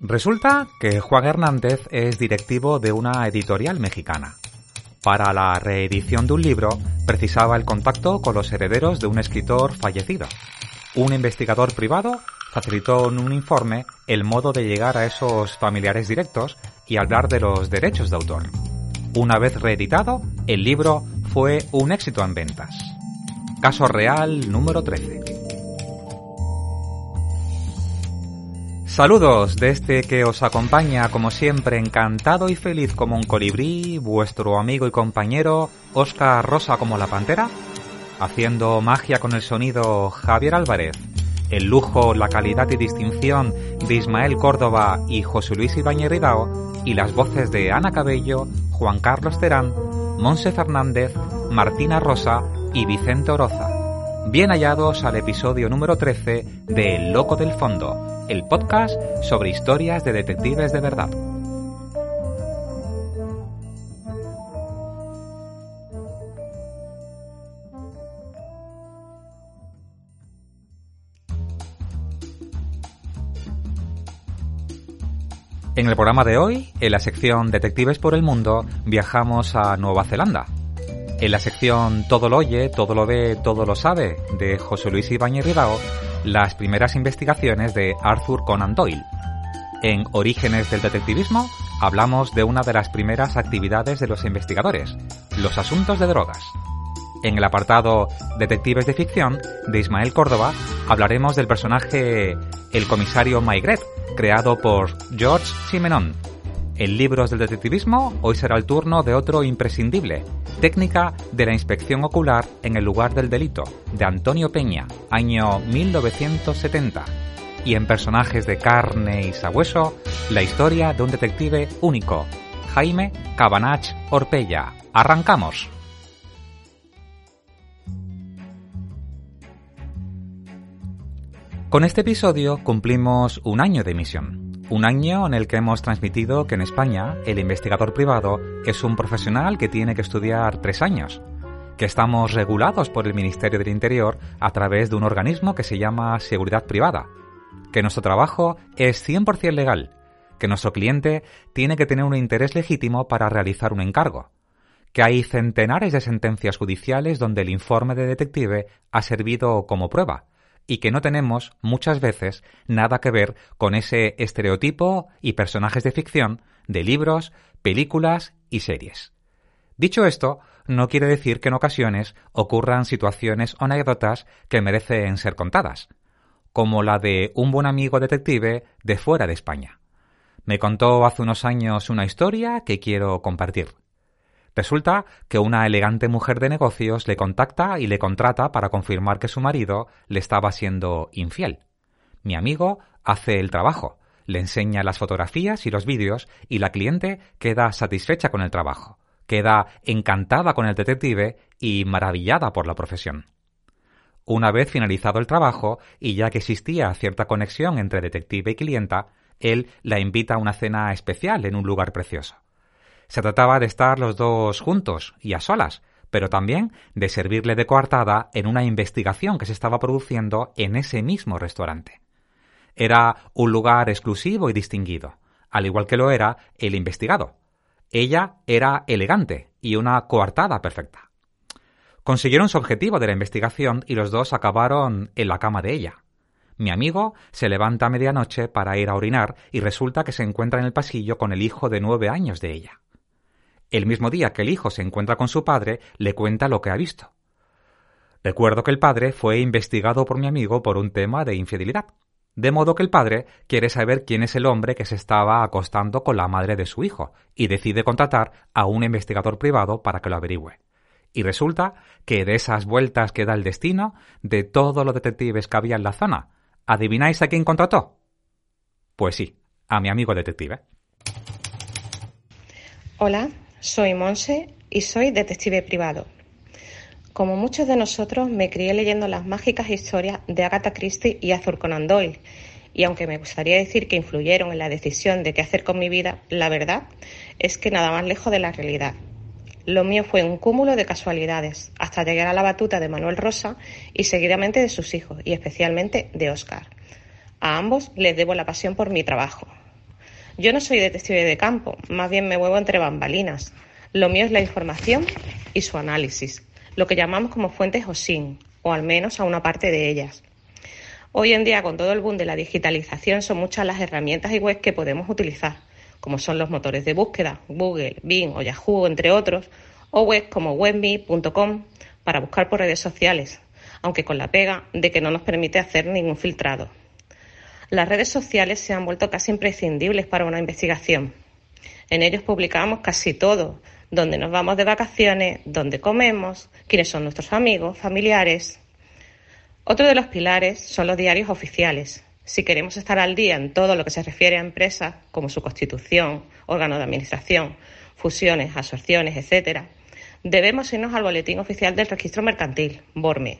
Resulta que Juan Hernández es directivo de una editorial mexicana. Para la reedición de un libro precisaba el contacto con los herederos de un escritor fallecido. Un investigador privado facilitó en un informe el modo de llegar a esos familiares directos y hablar de los derechos de autor. Una vez reeditado, el libro fue un éxito en ventas. Caso real número 13. Saludos de este que os acompaña como siempre encantado y feliz como un colibrí, vuestro amigo y compañero Oscar Rosa como la pantera, haciendo magia con el sonido Javier Álvarez, el lujo, la calidad y distinción de Ismael Córdoba y José Luis Ibañez Ridao y las voces de Ana Cabello, Juan Carlos Terán, Monse Fernández, Martina Rosa y Vicente Oroza. Bien hallados al episodio número 13 de El Loco del Fondo, el podcast sobre historias de detectives de verdad. En el programa de hoy, en la sección Detectives por el Mundo, viajamos a Nueva Zelanda. En la sección Todo lo oye, todo lo ve, todo lo sabe, de José Luis Ibáñez Ridao, las primeras investigaciones de Arthur Conan Doyle. En Orígenes del Detectivismo hablamos de una de las primeras actividades de los investigadores, los asuntos de drogas. En el apartado Detectives de Ficción de Ismael Córdoba hablaremos del personaje El comisario Maigret, creado por George Simenon, en Libros del Detectivismo, hoy será el turno de otro imprescindible, Técnica de la Inspección Ocular en el lugar del delito, de Antonio Peña, año 1970. Y en Personajes de carne y sabueso, la historia de un detective único, Jaime Cabanach Orpella. ¡Arrancamos! Con este episodio cumplimos un año de emisión. Un año en el que hemos transmitido que en España el investigador privado es un profesional que tiene que estudiar tres años, que estamos regulados por el Ministerio del Interior a través de un organismo que se llama Seguridad Privada, que nuestro trabajo es 100% legal, que nuestro cliente tiene que tener un interés legítimo para realizar un encargo, que hay centenares de sentencias judiciales donde el informe de detective ha servido como prueba, y que no tenemos, muchas veces, nada que ver con ese estereotipo y personajes de ficción de libros, películas y series. Dicho esto, no quiere decir que en ocasiones ocurran situaciones o anécdotas que merecen ser contadas, como la de un buen amigo detective de fuera de España. Me contó hace unos años una historia que quiero compartir. Resulta que una elegante mujer de negocios le contacta y le contrata para confirmar que su marido le estaba siendo infiel. Mi amigo hace el trabajo, le enseña las fotografías y los vídeos y la cliente queda satisfecha con el trabajo, queda encantada con el detective y maravillada por la profesión. Una vez finalizado el trabajo y ya que existía cierta conexión entre detective y clienta, él la invita a una cena especial en un lugar precioso. Se trataba de estar los dos juntos y a solas, pero también de servirle de coartada en una investigación que se estaba produciendo en ese mismo restaurante. Era un lugar exclusivo y distinguido, al igual que lo era el investigado. Ella era elegante y una coartada perfecta. Consiguieron su objetivo de la investigación y los dos acabaron en la cama de ella. Mi amigo se levanta a medianoche para ir a orinar y resulta que se encuentra en el pasillo con el hijo de nueve años de ella. El mismo día que el hijo se encuentra con su padre, le cuenta lo que ha visto. Recuerdo que el padre fue investigado por mi amigo por un tema de infidelidad. De modo que el padre quiere saber quién es el hombre que se estaba acostando con la madre de su hijo y decide contratar a un investigador privado para que lo averigüe. Y resulta que de esas vueltas que da el destino, de todos los detectives que había en la zona, ¿adivináis a quién contrató? Pues sí, a mi amigo detective. Hola, soy Monse y soy detective privado. Como muchos de nosotros, me crié leyendo las mágicas historias de Agatha Christie y Arthur Conan Doyle. Y aunque me gustaría decir que influyeron en la decisión de qué hacer con mi vida, la verdad es que nada más lejos de la realidad. Lo mío fue un cúmulo de casualidades, hasta llegar a la batuta de Manuel Rosa y seguidamente de sus hijos, y especialmente de Oscar. A ambos les debo la pasión por mi trabajo. Yo no soy detective de campo, más bien me muevo entre bambalinas. Lo mío es la información y su análisis, lo que llamamos como fuentes OSIN, o al menos a una parte de ellas. Hoy en día, con todo el boom de la digitalización, son muchas las herramientas y webs que podemos utilizar como son los motores de búsqueda, Google, Bing o Yahoo, entre otros, o webs como webme.com para buscar por redes sociales, aunque con la pega de que no nos permite hacer ningún filtrado. Las redes sociales se han vuelto casi imprescindibles para una investigación. En ellos publicamos casi todo, dónde nos vamos de vacaciones, dónde comemos, quiénes son nuestros amigos, familiares. Otro de los pilares son los diarios oficiales, si queremos estar al día en todo lo que se refiere a empresas, como su constitución, órgano de administración, fusiones, absorciones, etcétera, debemos irnos al Boletín Oficial del Registro Mercantil, BORME.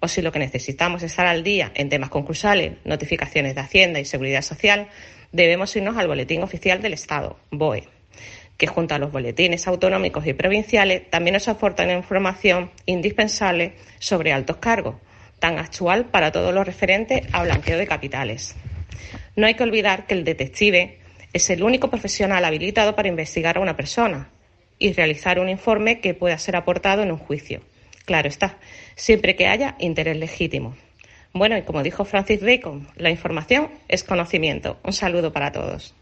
O si lo que necesitamos es estar al día en temas concursales, notificaciones de Hacienda y Seguridad Social, debemos irnos al Boletín Oficial del Estado, BOE, que junto a los boletines autonómicos y provinciales también nos aportan información indispensable sobre altos cargos, tan actual para todo lo referente a blanqueo de capitales. No hay que olvidar que el detective es el único profesional habilitado para investigar a una persona y realizar un informe que pueda ser aportado en un juicio. Claro está, siempre que haya interés legítimo. Bueno, y como dijo Francis Bacon, la información es conocimiento. Un saludo para todos.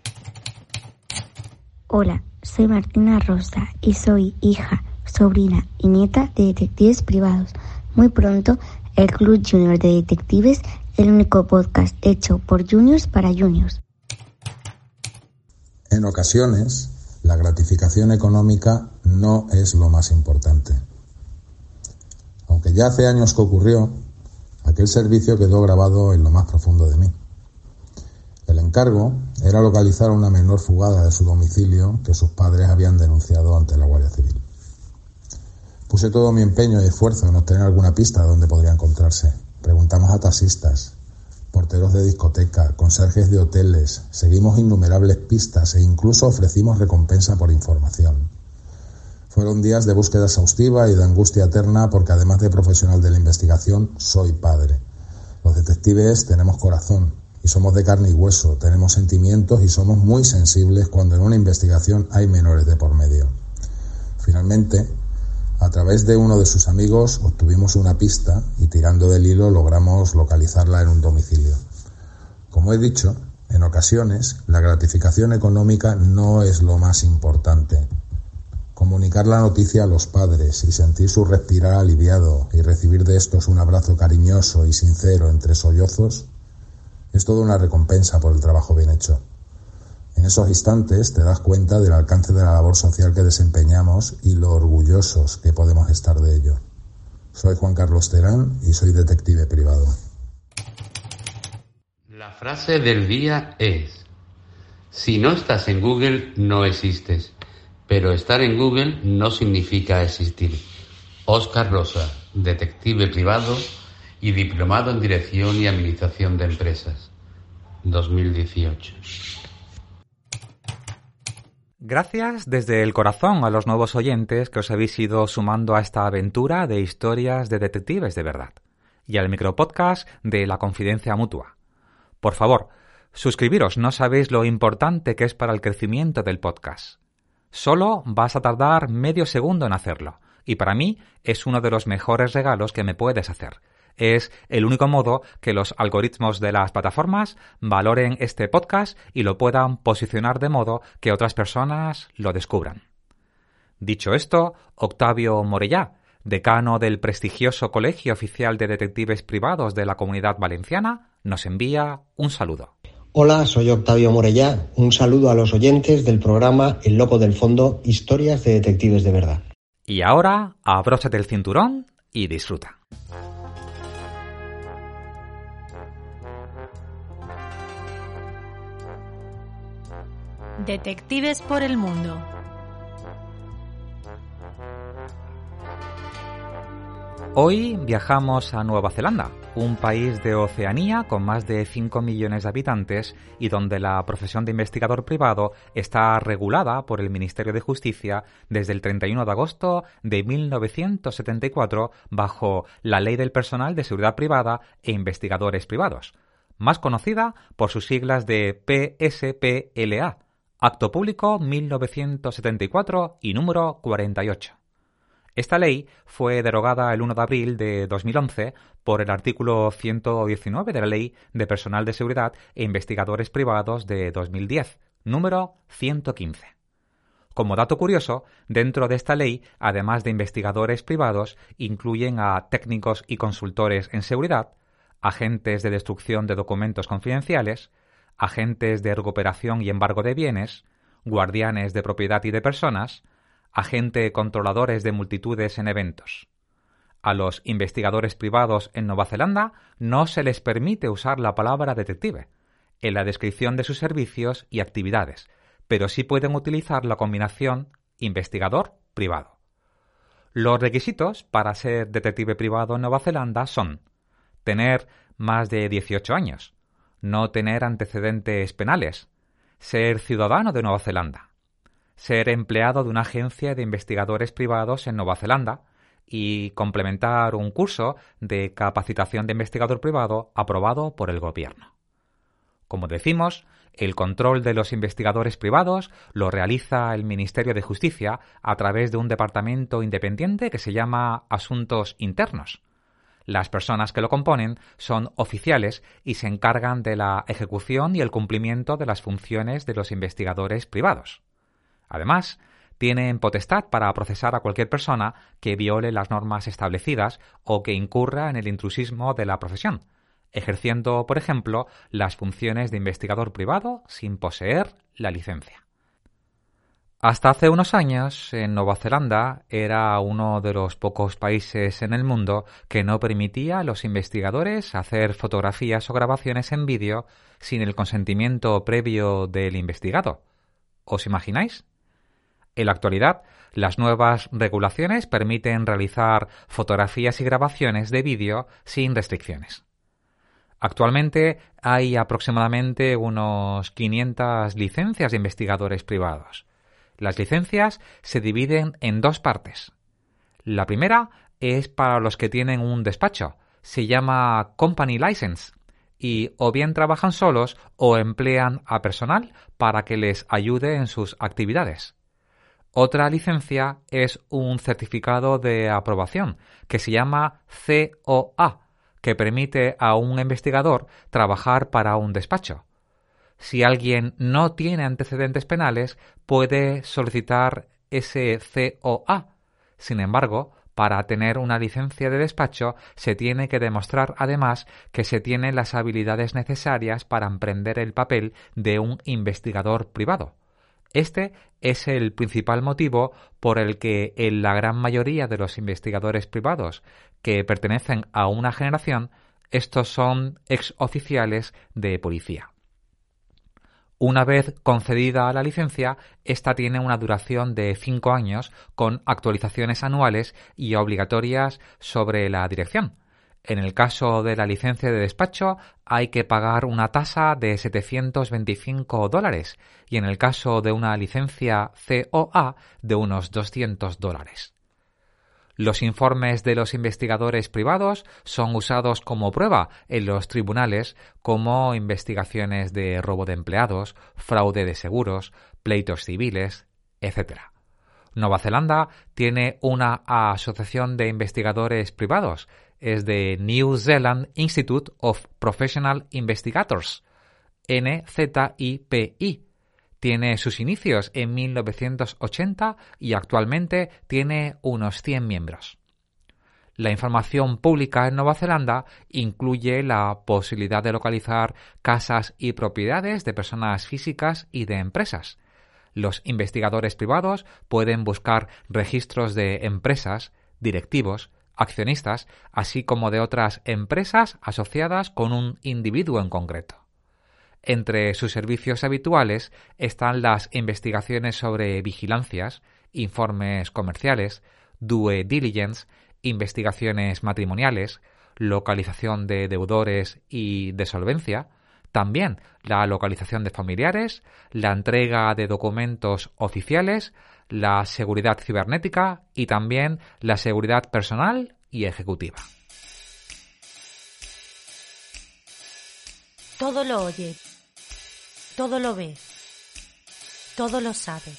Hola, soy Martina Rosa y soy hija, sobrina y nieta de detectives privados. Muy pronto el Club Junior de Detectives, el único podcast hecho por juniors para juniors. En ocasiones, la gratificación económica no es lo más importante. Aunque ya hace años que ocurrió, aquel servicio quedó grabado en lo más profundo de mí. El encargo era localizar a una menor fugada de su domicilio que sus padres habían denunciado ante la Guardia Civil. Puse todo mi empeño y esfuerzo en obtener alguna pista de dónde podría encontrarse. Preguntamos a taxistas, porteros de discoteca, conserjes de hoteles, seguimos innumerables pistas e incluso ofrecimos recompensa por información. Fueron días de búsqueda exhaustiva y de angustia eterna porque además de profesional de la investigación, soy padre. Los detectives tenemos corazón y somos de carne y hueso, tenemos sentimientos y somos muy sensibles cuando en una investigación hay menores de por medio. Finalmente, a través de uno de sus amigos obtuvimos una pista y tirando del hilo logramos localizarla en un domicilio. Como he dicho, en ocasiones la gratificación económica no es lo más importante. Comunicar la noticia a los padres y sentir su respirar aliviado y recibir de estos un abrazo cariñoso y sincero entre sollozos es toda una recompensa por el trabajo bien hecho. En esos instantes te das cuenta del alcance de la labor social que desempeñamos y lo orgullosos que podemos estar de ello. Soy Juan Carlos Terán y soy detective privado. La frase del día es, si no estás en Google no existes, pero estar en Google no significa existir. Oscar Rosa, detective privado y diplomado en Dirección y Administración de Empresas, 2018. Gracias desde el corazón a los nuevos oyentes que os habéis ido sumando a esta aventura de historias de detectives de verdad y al micropodcast de La Confidencia Mutua. Por favor, suscribiros, no sabéis lo importante que es para el crecimiento del podcast. Solo vas a tardar medio segundo en hacerlo, y para mí es uno de los mejores regalos que me puedes hacer es el único modo que los algoritmos de las plataformas valoren este podcast y lo puedan posicionar de modo que otras personas lo descubran. Dicho esto, Octavio Morellá, decano del prestigioso Colegio Oficial de Detectives Privados de la Comunidad Valenciana, nos envía un saludo. Hola, soy Octavio Morellá. Un saludo a los oyentes del programa El Loco del Fondo, historias de detectives de verdad. Y ahora, abróchate el cinturón y disfruta. Detectives por el mundo. Hoy viajamos a Nueva Zelanda, un país de Oceanía con más de 5 millones de habitantes y donde la profesión de investigador privado está regulada por el Ministerio de Justicia desde el 31 de agosto de 1974 bajo la Ley del Personal de Seguridad Privada e Investigadores Privados, más conocida por sus siglas de PSPLA, Acto Público 1974 y número 48. Esta ley fue derogada el 1 de abril de 2011 por el artículo 119 de la Ley de Personal de Seguridad e Investigadores Privados de 2010, número 115. Como dato curioso, dentro de esta ley, además de investigadores privados, incluyen a técnicos y consultores en seguridad, agentes de destrucción de documentos confidenciales, agentes de recuperación y embargo de bienes, guardianes de propiedad y de personas, agente controladores de multitudes en eventos. A los investigadores privados en Nueva Zelanda no se les permite usar la palabra detective en la descripción de sus servicios y actividades, pero sí pueden utilizar la combinación investigador-privado. Los requisitos para ser detective privado en Nueva Zelanda son tener más de 18 años, no tener antecedentes penales, ser ciudadano de Nueva Zelanda, ser empleado de una agencia de investigadores privados en Nueva Zelanda y complementar un curso de capacitación de investigador privado aprobado por el gobierno. Como decimos, el control de los investigadores privados lo realiza el Ministerio de Justicia a través de un departamento independiente que se llama Asuntos Internos. Las personas que lo componen son oficiales y se encargan de la ejecución y el cumplimiento de las funciones de los investigadores privados. Además, tienen potestad para procesar a cualquier persona que viole las normas establecidas o que incurra en el intrusismo de la profesión, ejerciendo, por ejemplo, las funciones de investigador privado sin poseer la licencia. Hasta hace unos años, en Nueva Zelanda era uno de los pocos países en el mundo que no permitía a los investigadores hacer fotografías o grabaciones en vídeo sin el consentimiento previo del investigado. ¿Os imagináis? En la actualidad, las nuevas regulaciones permiten realizar fotografías y grabaciones de vídeo sin restricciones. Actualmente hay aproximadamente unos 500 licencias de investigadores privados. Las licencias se dividen en dos partes. La primera es para los que tienen un despacho, se llama Company License, y o bien trabajan solos o emplean a personal para que les ayude en sus actividades. Otra licencia es un certificado de aprobación que se llama COA, que permite a un investigador trabajar para un despacho. Si alguien no tiene antecedentes penales, puede solicitar ese COA. Sin embargo, para tener una licencia de despacho se tiene que demostrar además que se tienen las habilidades necesarias para emprender el papel de un investigador privado. Este es el principal motivo por el que en la gran mayoría de los investigadores privados que pertenecen a una generación, estos son exoficiales de policía. Una vez concedida la licencia, esta tiene una duración de cinco años con actualizaciones anuales y obligatorias sobre la dirección, en el caso de la licencia de despacho hay que pagar una tasa de 725 dólares y en el caso de una licencia COA de unos 200 dólares. Los informes de los investigadores privados son usados como prueba en los tribunales como investigaciones de robo de empleados, fraude de seguros, pleitos civiles, etc. Nueva Zelanda tiene una asociación de investigadores privados es de New Zealand Institute of Professional Investigators, NZIPI. Tiene sus inicios en 1980 y actualmente tiene unos 100 miembros. La información pública en Nueva Zelanda incluye la posibilidad de localizar casas y propiedades de personas físicas y de empresas. Los investigadores privados pueden buscar registros de empresas, directivos, accionistas, así como de otras empresas asociadas con un individuo en concreto. Entre sus servicios habituales están las investigaciones sobre vigilancias, informes comerciales, due diligence investigaciones matrimoniales, localización de deudores y de solvencia, también la localización de familiares, la entrega de documentos oficiales, la seguridad cibernética y también la seguridad personal y ejecutiva. Todo lo oye, todo lo ve, todo lo sabe.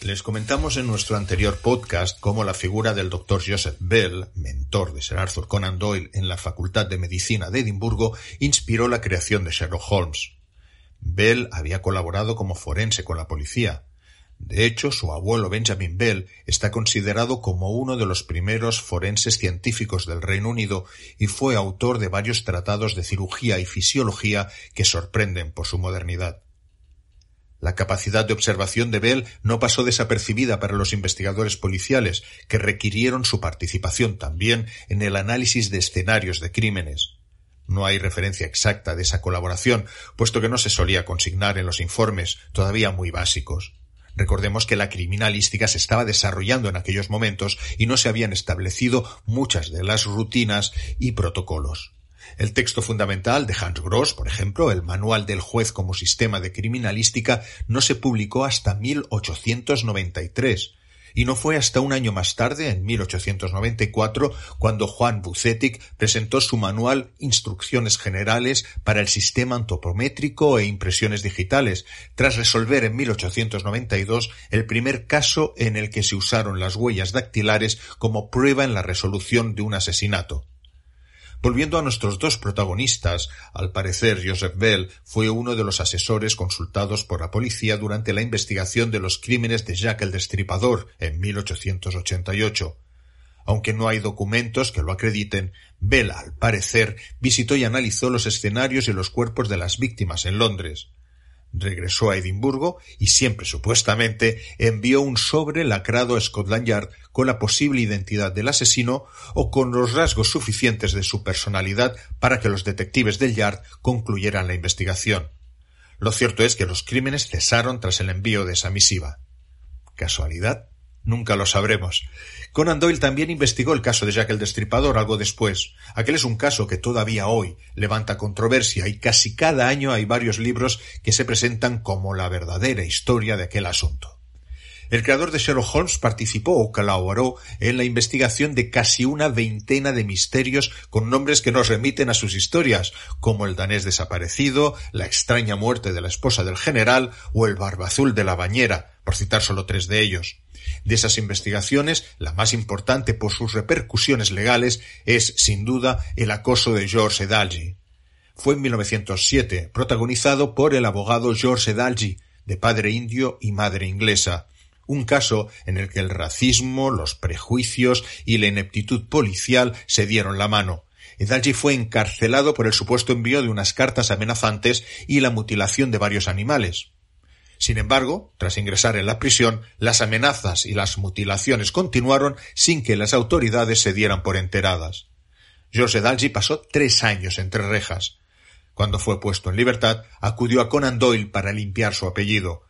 Les comentamos en nuestro anterior podcast cómo la figura del Dr. Joseph Bell, mentor de Sir Arthur Conan Doyle en la Facultad de Medicina de Edimburgo, inspiró la creación de Sherlock Holmes. Bell había colaborado como forense con la policía. De hecho, su abuelo Benjamin Bell está considerado como uno de los primeros forenses científicos del Reino Unido y fue autor de varios tratados de cirugía y fisiología que sorprenden por su modernidad. La capacidad de observación de Bell no pasó desapercibida para los investigadores policiales, que requirieron su participación también en el análisis de escenarios de crímenes. No hay referencia exacta de esa colaboración, puesto que no se solía consignar en los informes, todavía muy básicos. Recordemos que la criminalística se estaba desarrollando en aquellos momentos y no se habían establecido muchas de las rutinas y protocolos. El texto fundamental de Hans Gross, por ejemplo, el Manual del juez como sistema de criminalística, no se publicó hasta 1893, y no fue hasta un año más tarde, en 1894, cuando Juan Bucetic presentó su manual Instrucciones Generales para el Sistema Antropométrico e Impresiones Digitales, tras resolver en 1892 el primer caso en el que se usaron las huellas dactilares como prueba en la resolución de un asesinato. Volviendo a nuestros dos protagonistas, al parecer Joseph Bell fue uno de los asesores consultados por la policía durante la investigación de los crímenes de Jack el Destripador en 1888. Aunque no hay documentos que lo acrediten, Bell, al parecer, visitó y analizó los escenarios y los cuerpos de las víctimas en Londres regresó a Edimburgo y siempre supuestamente envió un sobre lacrado a Scotland Yard con la posible identidad del asesino o con los rasgos suficientes de su personalidad para que los detectives del Yard concluyeran la investigación. Lo cierto es que los crímenes cesaron tras el envío de esa misiva. ¿Casualidad? Nunca lo sabremos. Conan Doyle también investigó el caso de Jack el Destripador algo después. Aquel es un caso que todavía hoy levanta controversia y casi cada año hay varios libros que se presentan como la verdadera historia de aquel asunto. El creador de Sherlock Holmes participó o colaboró en la investigación de casi una veintena de misterios con nombres que nos remiten a sus historias, como el danés desaparecido, la extraña muerte de la esposa del general o el barba azul de la bañera, por citar solo tres de ellos. De esas investigaciones, la más importante por sus repercusiones legales es, sin duda, el acoso de George Edalji. Fue en 1907, protagonizado por el abogado George Edalji, de padre indio y madre inglesa, un caso en el que el racismo, los prejuicios y la ineptitud policial se dieron la mano. Edalji fue encarcelado por el supuesto envío de unas cartas amenazantes y la mutilación de varios animales. Sin embargo, tras ingresar en la prisión, las amenazas y las mutilaciones continuaron sin que las autoridades se dieran por enteradas. George Dalji pasó tres años entre rejas. Cuando fue puesto en libertad, acudió a Conan Doyle para limpiar su apellido.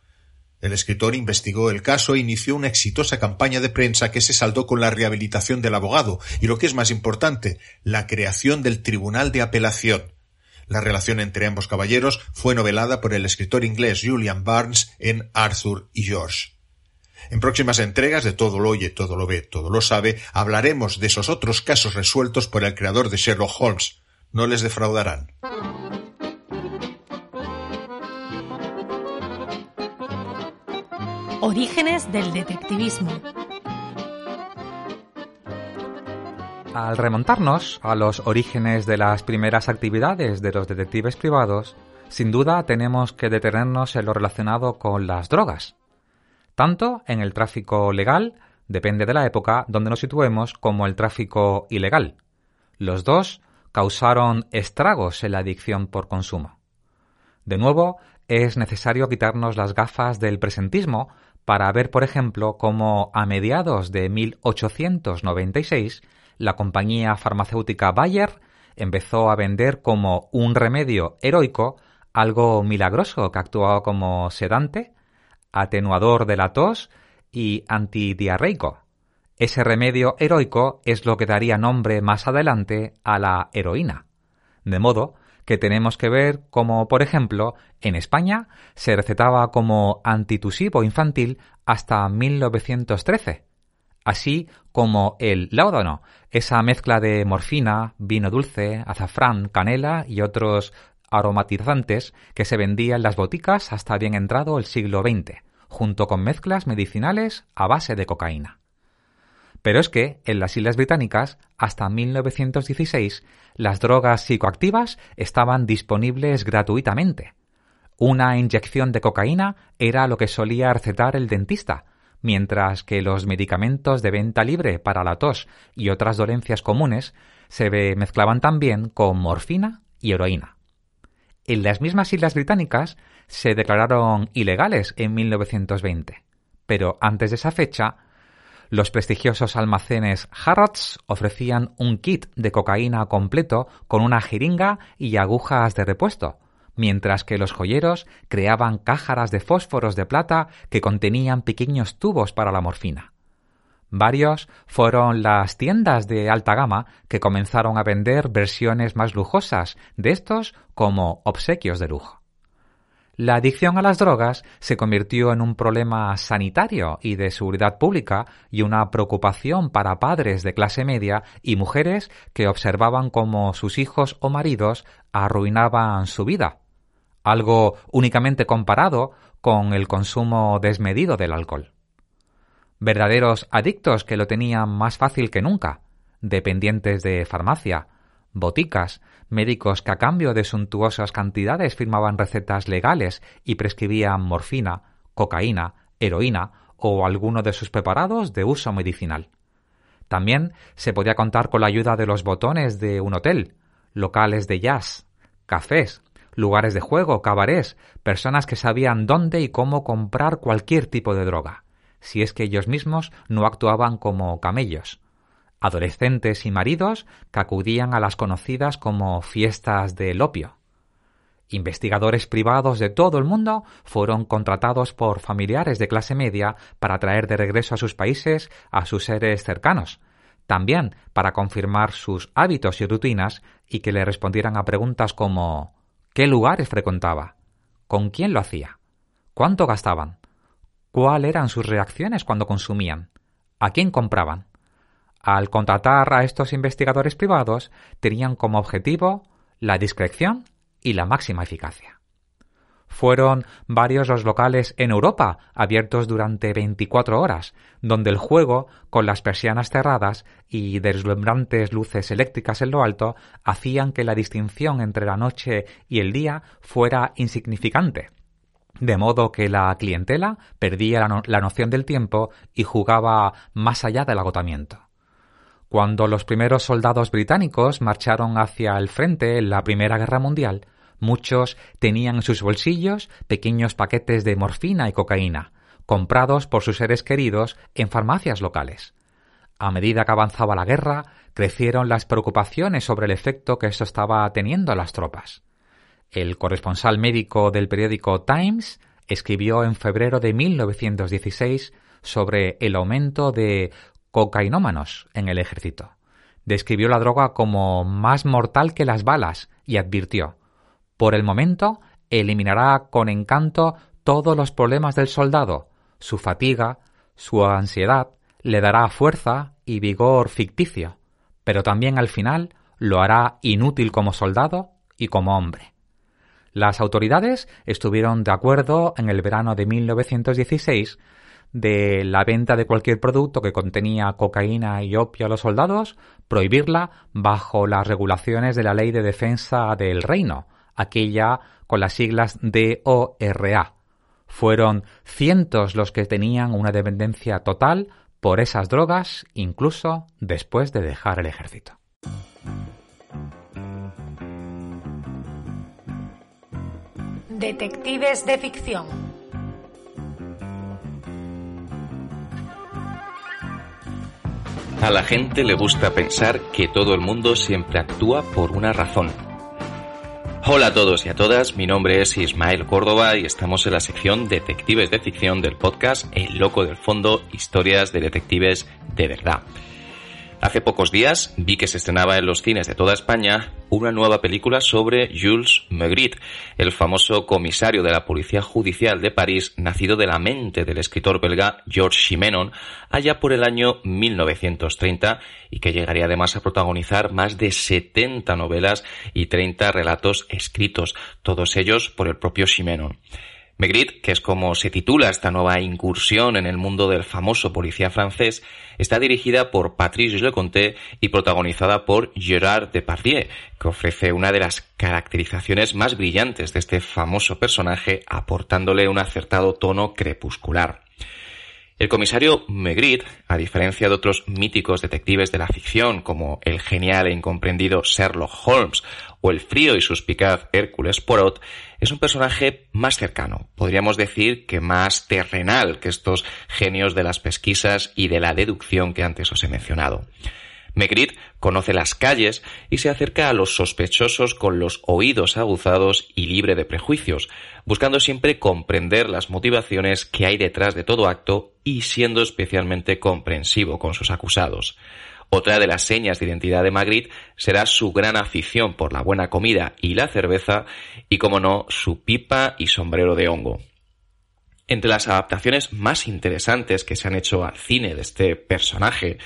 El escritor investigó el caso e inició una exitosa campaña de prensa que se saldó con la rehabilitación del abogado y, lo que es más importante, la creación del Tribunal de Apelación, la relación entre ambos caballeros fue novelada por el escritor inglés Julian Barnes en Arthur y George. En próximas entregas de Todo lo oye, todo lo ve, todo lo sabe, hablaremos de esos otros casos resueltos por el creador de Sherlock Holmes. No les defraudarán. Orígenes del detectivismo. Al remontarnos a los orígenes de las primeras actividades de los detectives privados, sin duda tenemos que detenernos en lo relacionado con las drogas, tanto en el tráfico legal depende de la época donde nos situemos, como el tráfico ilegal. Los dos causaron estragos en la adicción por consumo. De nuevo, es necesario quitarnos las gafas del presentismo para ver, por ejemplo, cómo a mediados de 1896 la compañía farmacéutica Bayer empezó a vender como un remedio heroico algo milagroso que actuaba como sedante, atenuador de la tos y antidiarreico. Ese remedio heroico es lo que daría nombre más adelante a la heroína. De modo que tenemos que ver como, por ejemplo, en España se recetaba como antitusivo infantil hasta 1913, así como el láudano, esa mezcla de morfina, vino dulce, azafrán, canela y otros aromatizantes que se vendía en las boticas hasta bien entrado el siglo XX, junto con mezclas medicinales a base de cocaína. Pero es que en las Islas Británicas, hasta 1916, las drogas psicoactivas estaban disponibles gratuitamente. Una inyección de cocaína era lo que solía recetar el dentista, mientras que los medicamentos de venta libre para la tos y otras dolencias comunes se mezclaban también con morfina y heroína. En las mismas Islas Británicas se declararon ilegales en 1920, pero antes de esa fecha los prestigiosos almacenes Harrods ofrecían un kit de cocaína completo con una jeringa y agujas de repuesto, mientras que los joyeros creaban cájaras de fósforos de plata que contenían pequeños tubos para la morfina. Varios fueron las tiendas de alta gama que comenzaron a vender versiones más lujosas de estos como obsequios de lujo. La adicción a las drogas se convirtió en un problema sanitario y de seguridad pública y una preocupación para padres de clase media y mujeres que observaban cómo sus hijos o maridos arruinaban su vida, algo únicamente comparado con el consumo desmedido del alcohol. Verdaderos adictos que lo tenían más fácil que nunca, dependientes de farmacia, boticas, médicos que a cambio de suntuosas cantidades firmaban recetas legales y prescribían morfina, cocaína, heroína o alguno de sus preparados de uso medicinal. También se podía contar con la ayuda de los botones de un hotel, locales de jazz, cafés, lugares de juego, cabarés, personas que sabían dónde y cómo comprar cualquier tipo de droga, si es que ellos mismos no actuaban como camellos adolescentes y maridos que acudían a las conocidas como fiestas del opio. Investigadores privados de todo el mundo fueron contratados por familiares de clase media para traer de regreso a sus países a sus seres cercanos, también para confirmar sus hábitos y rutinas y que le respondieran a preguntas como ¿qué lugares frecuentaba? ¿Con quién lo hacía? ¿Cuánto gastaban? ¿Cuáles eran sus reacciones cuando consumían? ¿A quién compraban? Al contratar a estos investigadores privados, tenían como objetivo la discreción y la máxima eficacia. Fueron varios los locales en Europa abiertos durante 24 horas, donde el juego, con las persianas cerradas y deslumbrantes luces eléctricas en lo alto, hacían que la distinción entre la noche y el día fuera insignificante, de modo que la clientela perdía la, noción del tiempo y jugaba más allá del agotamiento. Cuando los primeros soldados británicos marcharon hacia el frente en la Primera Guerra Mundial, muchos tenían en sus bolsillos pequeños paquetes de morfina y cocaína, comprados por sus seres queridos en farmacias locales. A medida que avanzaba la guerra, crecieron las preocupaciones sobre el efecto que esto estaba teniendo a las tropas. El corresponsal médico del periódico Times escribió en febrero de 1916 sobre el aumento de cocainómanos en el ejército. Describió la droga como más mortal que las balas y advirtió Por el momento eliminará con encanto todos los problemas del soldado, su fatiga, su ansiedad, le dará fuerza y vigor ficticio, pero también al final lo hará inútil como soldado y como hombre. Las autoridades estuvieron de acuerdo en el verano de 1916 de la venta de cualquier producto que contenía cocaína y opio a los soldados, prohibirla bajo las regulaciones de la Ley de Defensa del Reino, aquella con las siglas DORA. Fueron cientos los que tenían una dependencia total por esas drogas incluso después de dejar el ejército. Detectives de ficción. A la gente le gusta pensar que todo el mundo siempre actúa por una razón. Hola a todos y a todas, mi nombre es Ismael Córdoba y estamos en la sección Detectives de Ficción del podcast El Loco del Fondo, historias de detectives de verdad. Hace pocos días vi que se estrenaba en los cines de toda España una nueva película sobre Jules Megritte, el famoso comisario de la Policía Judicial de París, nacido de la mente del escritor belga Georges Simenon allá por el año 1930 y que llegaría además a protagonizar más de 70 novelas y 30 relatos escritos, todos ellos por el propio Simenon. Megritte, que es como se titula esta nueva incursión en el mundo del famoso policía francés, está dirigida por Patrice Leconte y protagonizada por Gérard Depardieu, que ofrece una de las caracterizaciones más brillantes de este famoso personaje, aportándole un acertado tono crepuscular. El comisario Megritte, a diferencia de otros míticos detectives de la ficción como el genial e incomprendido Sherlock Holmes o el frío y suspicaz Hércules Poirot, es un personaje más cercano, podríamos decir que más terrenal que estos genios de las pesquisas y de la deducción que antes os he mencionado. Megritte conoce las calles y se acerca a los sospechosos con los oídos aguzados y libre de prejuicios, buscando siempre comprender las motivaciones que hay detrás de todo acto y siendo especialmente comprensivo con sus acusados. Otra de las señas de identidad de Magritte será su gran afición por la buena comida y la cerveza y, como no, su pipa y sombrero de hongo. Entre las adaptaciones más interesantes que se han hecho al cine de este personaje,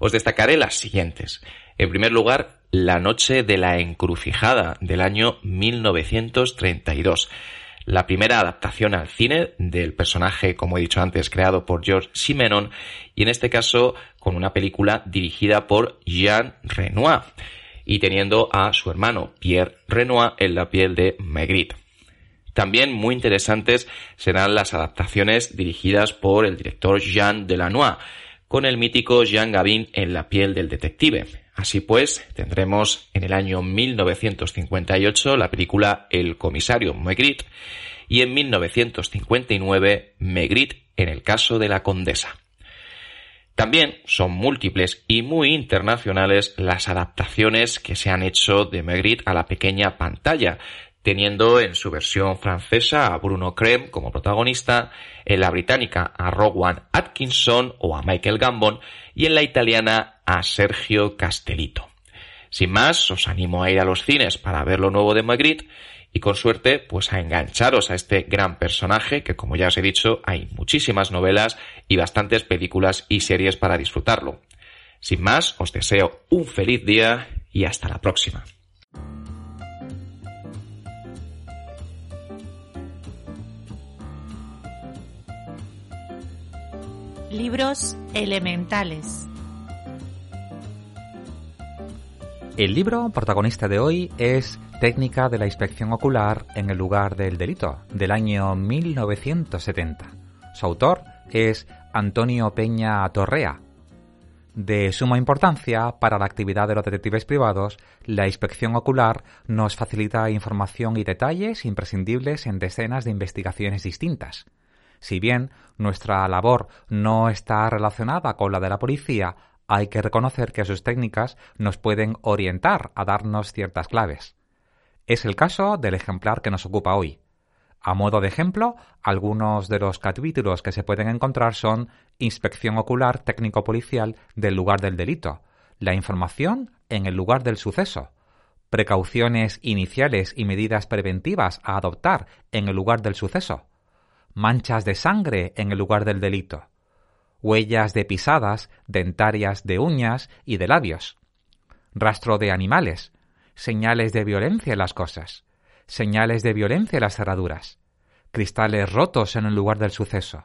os destacaré las siguientes. En primer lugar, La Noche de la Encrucijada del año 1932. La primera adaptación al cine del personaje, como he dicho antes, creado por George Simenon y en este caso con una película dirigida por Jean Renoir y teniendo a su hermano Pierre Renoir en la piel de Magritte. También muy interesantes serán las adaptaciones dirigidas por el director Jean Delanois, con el mítico Jean Gabin en la piel del detective. Así pues, tendremos en el año 1958 la película El comisario Megritte y en 1959 Megritte en el caso de la condesa. También son múltiples y muy internacionales las adaptaciones que se han hecho de Megritte a la pequeña pantalla, teniendo en su versión francesa a Bruno Creme como protagonista, en la británica a Rowan Atkinson o a Michael Gambon y en la italiana Sergio Castellito. Sin más, os animo a ir a los cines para ver lo nuevo de Magritte y con suerte pues a engancharos a este gran personaje que como ya os he dicho hay muchísimas novelas y bastantes películas y series para disfrutarlo. Sin más, os deseo un feliz día y hasta la próxima. Libros elementales. El libro protagonista de hoy es Técnica de la inspección ocular en el lugar del delito, del año 1970. Su autor es Antonio Peña Torrea. De suma importancia para la actividad de los detectives privados, la inspección ocular nos facilita información y detalles imprescindibles en decenas de investigaciones distintas. Si bien nuestra labor no está relacionada con la de la policía, hay que reconocer que sus técnicas nos pueden orientar a darnos ciertas claves. Es el caso del ejemplar que nos ocupa hoy. A modo de ejemplo, algunos de los capítulos que se pueden encontrar son Inspección ocular técnico-policial del lugar del delito, la información en el lugar del suceso, precauciones iniciales y medidas preventivas a adoptar en el lugar del suceso, manchas de sangre en el lugar del delito, huellas de pisadas, dentarias de uñas y de labios, rastro de animales, señales de violencia en las cosas, señales de violencia en las cerraduras, cristales rotos en el lugar del suceso.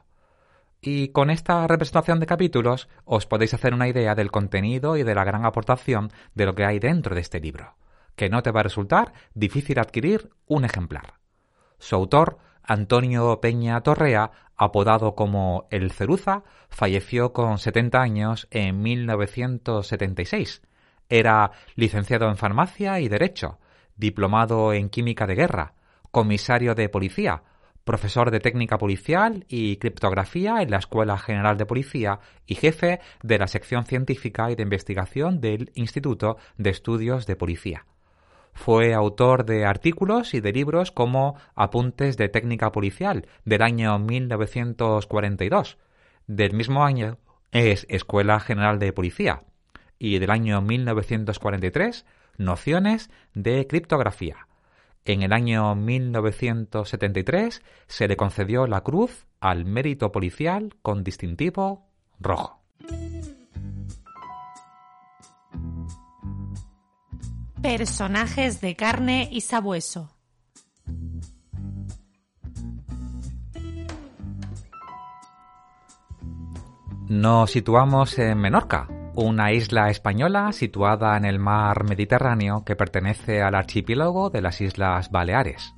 Y con esta representación de capítulos os podéis hacer una idea del contenido y de la gran aportación de lo que hay dentro de este libro, que no te va a resultar difícil adquirir un ejemplar. Su autor Antonio Peña Torrea apodado como El Ceruza, falleció con 70 años en 1976. Era licenciado en farmacia y Derecho, diplomado en Química de Guerra, comisario de policía, profesor de técnica policial y criptografía en la Escuela General de Policía y jefe de la sección científica y de investigación del Instituto de Estudios de Policía. Fue autor de artículos y de libros como Apuntes de Técnica Policial del año 1942. Del mismo año es Escuela General de Policía y del año 1943 Nociones de Criptografía. En el año 1973 se le concedió la Cruz al Mérito Policial con distintivo rojo. Personajes de carne y sabueso. Nos situamos en Menorca, una isla española situada en el mar Mediterráneo que pertenece al archipiélago de las Islas Baleares.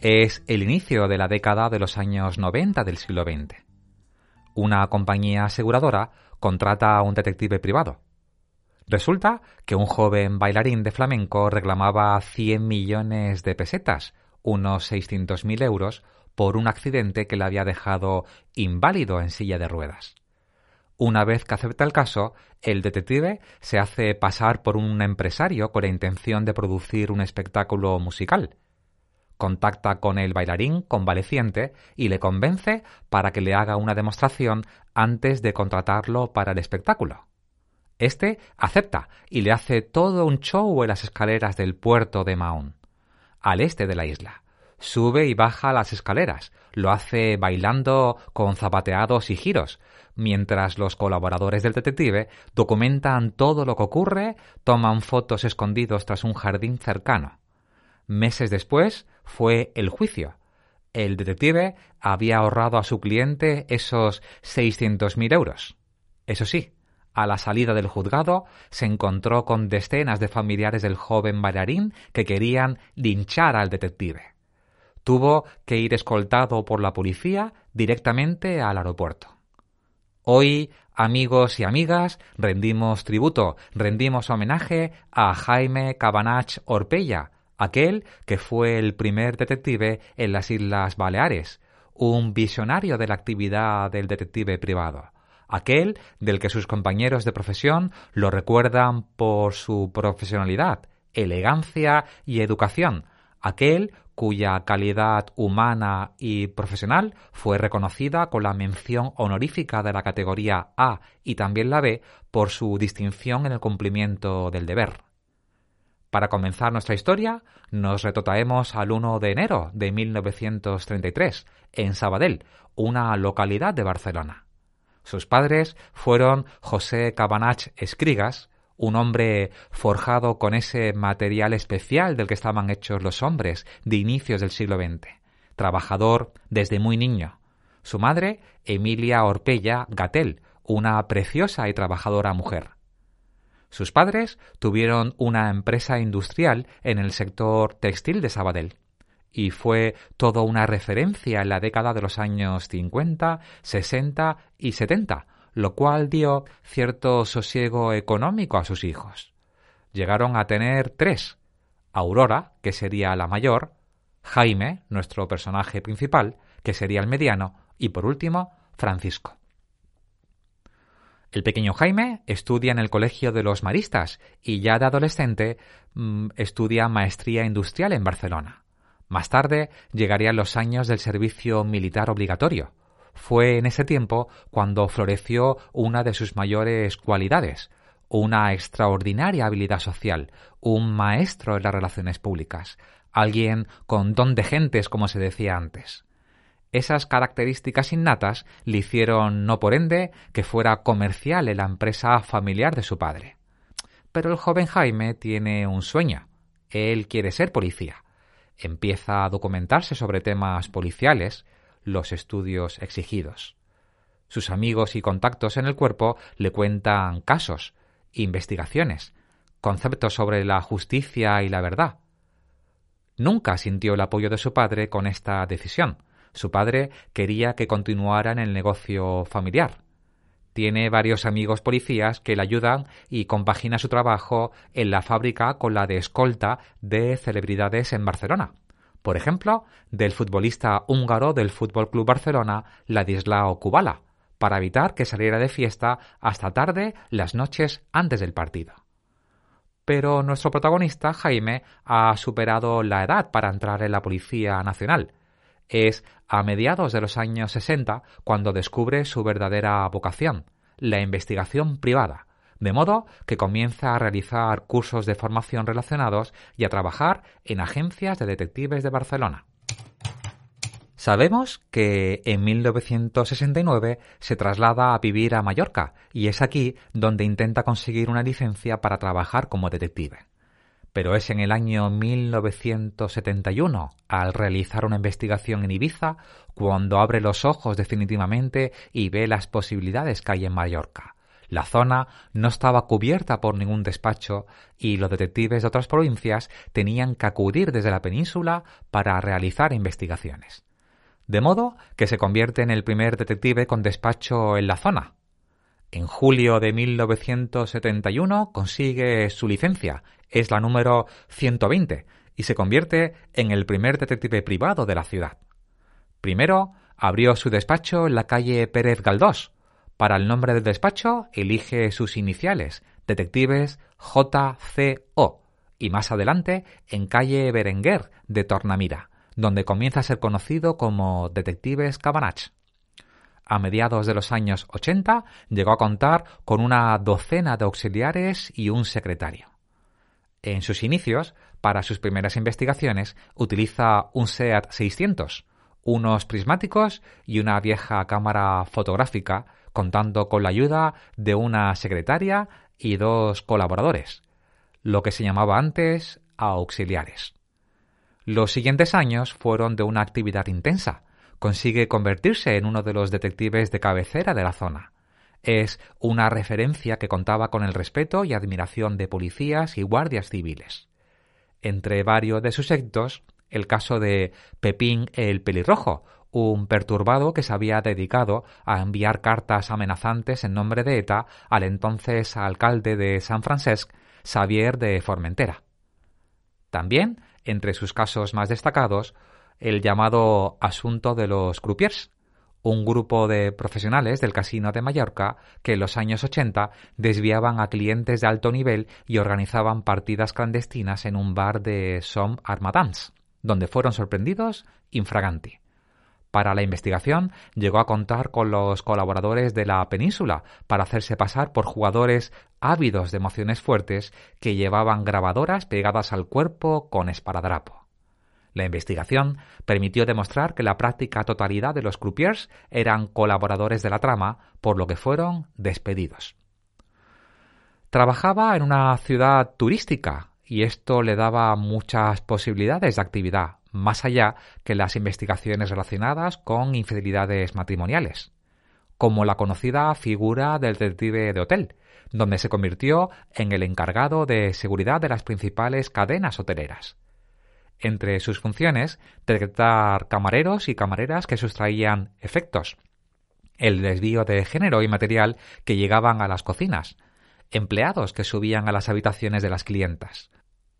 Es el inicio de la década de los años 90 del siglo XX. Una compañía aseguradora contrata a un detective privado. Resulta que un joven bailarín de flamenco reclamaba 100 millones de pesetas, unos 600.000 euros, por un accidente que le había dejado inválido en silla de ruedas. Una vez que acepta el caso, el detective se hace pasar por un empresario con la intención de producir un espectáculo musical. Contacta con el bailarín convaleciente y le convence para que le haga una demostración antes de contratarlo para el espectáculo. Este acepta y le hace todo un show en las escaleras del puerto de Mahón, al este de la isla. Sube y baja las escaleras, lo hace bailando con zapateados y giros, mientras los colaboradores del detective documentan todo lo que ocurre, toman fotos escondidos tras un jardín cercano. Meses después fue el juicio. El detective había ahorrado a su cliente esos 600.000 euros. Eso sí, a la salida del juzgado se encontró con decenas de familiares del joven bailarín que querían linchar al detective. Tuvo que ir escoltado por la policía directamente al aeropuerto. Hoy, amigos y amigas, rendimos tributo, rendimos homenaje a Jaime Cabanach Orpella, aquel que fue el primer detective en las Islas Baleares, un visionario de la actividad del detective privado, aquel del que sus compañeros de profesión lo recuerdan por su profesionalidad, elegancia y educación, aquel cuya calidad humana y profesional fue reconocida con la mención honorífica de la categoría A y también la B por su distinción en el cumplimiento del deber. Para comenzar nuestra historia, nos retrotraemos al 1 de enero de 1933, en Sabadell, una localidad de Barcelona. Sus padres fueron José Cabanach Escrigas, un hombre forjado con ese material especial del que estaban hechos los hombres de inicios del siglo XX, trabajador desde muy niño. Su madre, Emilia Orpella Gatel, una preciosa y trabajadora mujer. Sus padres tuvieron una empresa industrial en el sector textil de Sabadell y fue todo una referencia en la década de los años 50, 60 y 70, lo cual dio cierto sosiego económico a sus hijos. Llegaron a tener tres Aurora, que sería la mayor, Jaime, nuestro personaje principal, que sería el mediano, y por último, Francisco. El pequeño Jaime estudia en el Colegio de los Maristas y ya de adolescente mm, estudia maestría industrial en Barcelona. Más tarde llegarían los años del servicio militar obligatorio, fue en ese tiempo cuando floreció una de sus mayores cualidades, una extraordinaria habilidad social, un maestro en las relaciones públicas, alguien con don de gentes, como se decía antes. Esas características innatas le hicieron, no por ende, que fuera comercial en la empresa familiar de su padre. Pero el joven Jaime tiene un sueño. Él quiere ser policía. Empieza a documentarse sobre temas policiales, los estudios exigidos. Sus amigos y contactos en el cuerpo le cuentan casos, investigaciones, conceptos sobre la justicia y la verdad. Nunca sintió el apoyo de su padre con esta decisión. Su padre quería que continuara en el negocio familiar. Tiene varios amigos policías que le ayudan y compagina su trabajo en la fábrica con la de escolta de celebridades en Barcelona. Por ejemplo, del futbolista húngaro del Fútbol Club Barcelona, Ladislao Kubala, para evitar que saliera de fiesta hasta tarde las noches antes del partido. Pero nuestro protagonista, Jaime, ha superado la edad para entrar en la Policía Nacional. Es a mediados de los años 60 cuando descubre su verdadera vocación, la investigación privada, de modo que comienza a realizar cursos de formación relacionados y a trabajar en agencias de detectives de Barcelona. Sabemos que en 1969 se traslada a vivir a Mallorca y es aquí donde intenta conseguir una licencia para trabajar como detective. Pero es en el año 1971, al realizar una investigación en Ibiza, cuando abre los ojos definitivamente y ve las posibilidades que hay en Mallorca. La zona no estaba cubierta por ningún despacho y los detectives de otras provincias tenían que acudir desde la península para realizar investigaciones de modo que se convierte en el primer detective con despacho en la zona. En julio de 1971 consigue su licencia, es la número 120, y se convierte en el primer detective privado de la ciudad. Primero abrió su despacho en la calle Pérez Galdós. Para el nombre del despacho elige sus iniciales, detectives JCO, y más adelante en calle Berenguer de Tornamira donde comienza a ser conocido como Detectives Cabanach. A mediados de los años 80 llegó a contar con una docena de auxiliares y un secretario. En sus inicios, para sus primeras investigaciones, utiliza un SEAT 600, unos prismáticos y una vieja cámara fotográfica, contando con la ayuda de una secretaria y dos colaboradores, lo que se llamaba antes auxiliares. Los siguientes años fueron de una actividad intensa. Consigue convertirse en uno de los detectives de cabecera de la zona. Es una referencia que contaba con el respeto y admiración de policías y guardias civiles. Entre varios de sus éxitos, el caso de Pepín el Pelirrojo, un perturbado que se había dedicado a enviar cartas amenazantes en nombre de ETA al entonces alcalde de San Francisco, Xavier de Formentera. También entre sus casos más destacados, el llamado asunto de los croupiers, un grupo de profesionales del Casino de Mallorca que en los años 80 desviaban a clientes de alto nivel y organizaban partidas clandestinas en un bar de Som Armadans, donde fueron sorprendidos infraganti. Para la investigación llegó a contar con los colaboradores de la península para hacerse pasar por jugadores ávidos de emociones fuertes que llevaban grabadoras pegadas al cuerpo con esparadrapo. La investigación permitió demostrar que la práctica totalidad de los croupiers eran colaboradores de la trama, por lo que fueron despedidos. Trabajaba en una ciudad turística y esto le daba muchas posibilidades de actividad, más allá que las investigaciones relacionadas con infidelidades matrimoniales, como la conocida figura del detective de hotel, donde se convirtió en el encargado de seguridad de las principales cadenas hoteleras. Entre sus funciones, detectar camareros y camareras que sustraían efectos, el desvío de género y material que llegaban a las cocinas, empleados que subían a las habitaciones de las clientas,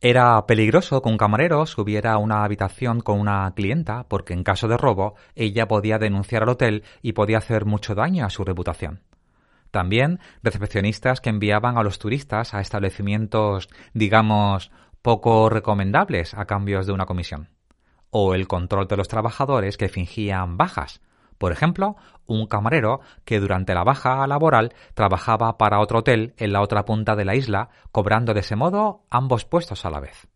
era peligroso que un camarero subiera a una habitación con una clienta porque en caso de robo ella podía denunciar al hotel y podía hacer mucho daño a su reputación. También recepcionistas que enviaban a los turistas a establecimientos, digamos, poco recomendables a cambios de una comisión. O el control de los trabajadores que fingían bajas, por ejemplo, un camarero que durante la baja laboral trabajaba para otro hotel en la otra punta de la isla, cobrando de ese modo ambos puestos a la vez.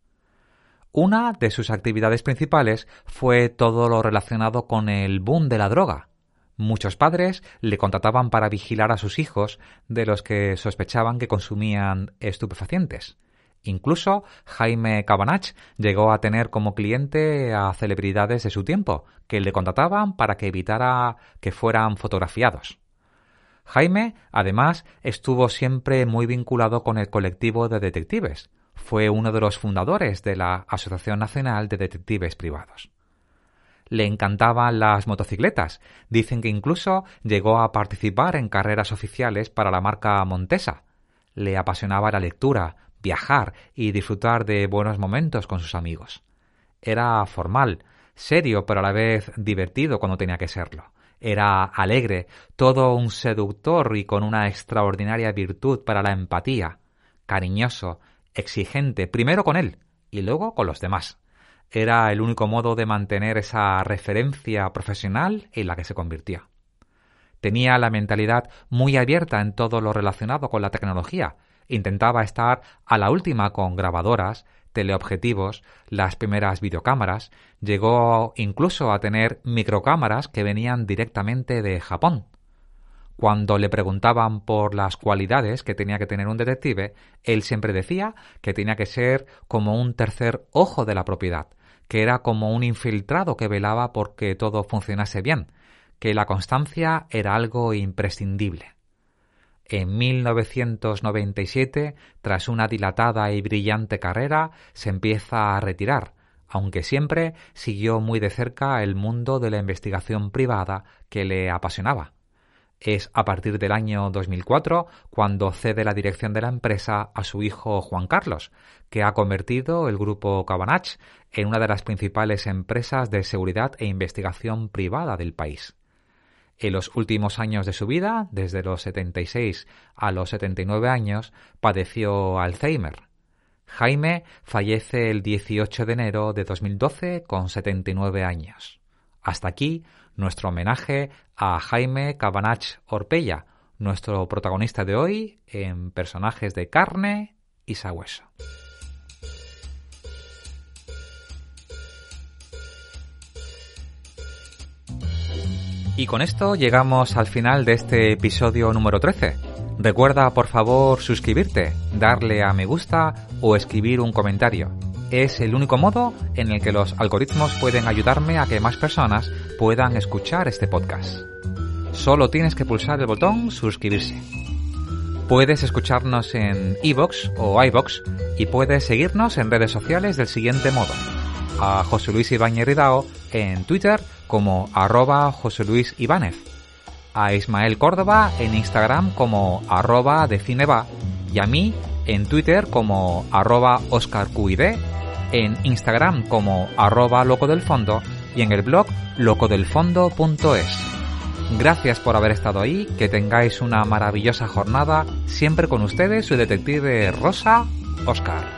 Una de sus actividades principales fue todo lo relacionado con el boom de la droga. Muchos padres le contrataban para vigilar a sus hijos de los que sospechaban que consumían estupefacientes. Incluso Jaime Cabanach llegó a tener como cliente a celebridades de su tiempo, que le contrataban para que evitara que fueran fotografiados. Jaime, además, estuvo siempre muy vinculado con el colectivo de detectives. Fue uno de los fundadores de la Asociación Nacional de Detectives Privados. Le encantaban las motocicletas. Dicen que incluso llegó a participar en carreras oficiales para la marca Montesa. Le apasionaba la lectura, viajar y disfrutar de buenos momentos con sus amigos. Era formal, serio pero a la vez divertido cuando tenía que serlo. Era alegre, todo un seductor y con una extraordinaria virtud para la empatía, cariñoso, exigente, primero con él y luego con los demás. Era el único modo de mantener esa referencia profesional en la que se convirtió. Tenía la mentalidad muy abierta en todo lo relacionado con la tecnología. Intentaba estar a la última con grabadoras, teleobjetivos, las primeras videocámaras, llegó incluso a tener microcámaras que venían directamente de Japón. Cuando le preguntaban por las cualidades que tenía que tener un detective, él siempre decía que tenía que ser como un tercer ojo de la propiedad, que era como un infiltrado que velaba porque todo funcionase bien, que la constancia era algo imprescindible. En 1997, tras una dilatada y brillante carrera, se empieza a retirar, aunque siempre siguió muy de cerca el mundo de la investigación privada que le apasionaba. Es a partir del año 2004 cuando cede la dirección de la empresa a su hijo Juan Carlos, que ha convertido el grupo Cabanach en una de las principales empresas de seguridad e investigación privada del país. En los últimos años de su vida, desde los 76 a los 79 años, padeció Alzheimer. Jaime fallece el 18 de enero de 2012 con 79 años. Hasta aquí nuestro homenaje a Jaime Cabanach Orpella, nuestro protagonista de hoy en personajes de carne y sabueso. Y con esto llegamos al final de este episodio número 13. Recuerda por favor suscribirte, darle a me gusta o escribir un comentario es el único modo en el que los algoritmos pueden ayudarme a que más personas puedan escuchar este podcast. Solo tienes que pulsar el botón suscribirse. Puedes escucharnos en iVoox o iVox y puedes seguirnos en redes sociales del siguiente modo. A José Luis Ibáñez Ridao en Twitter como arroba José Luis Ibáñez. A Ismael Córdoba en Instagram como arroba de cineba y a mí en Twitter como arroba OscarQID en Instagram como arroba loco del fondo y en el blog locodelfondo.es. Gracias por haber estado ahí, que tengáis una maravillosa jornada, siempre con ustedes su detective Rosa Oscar.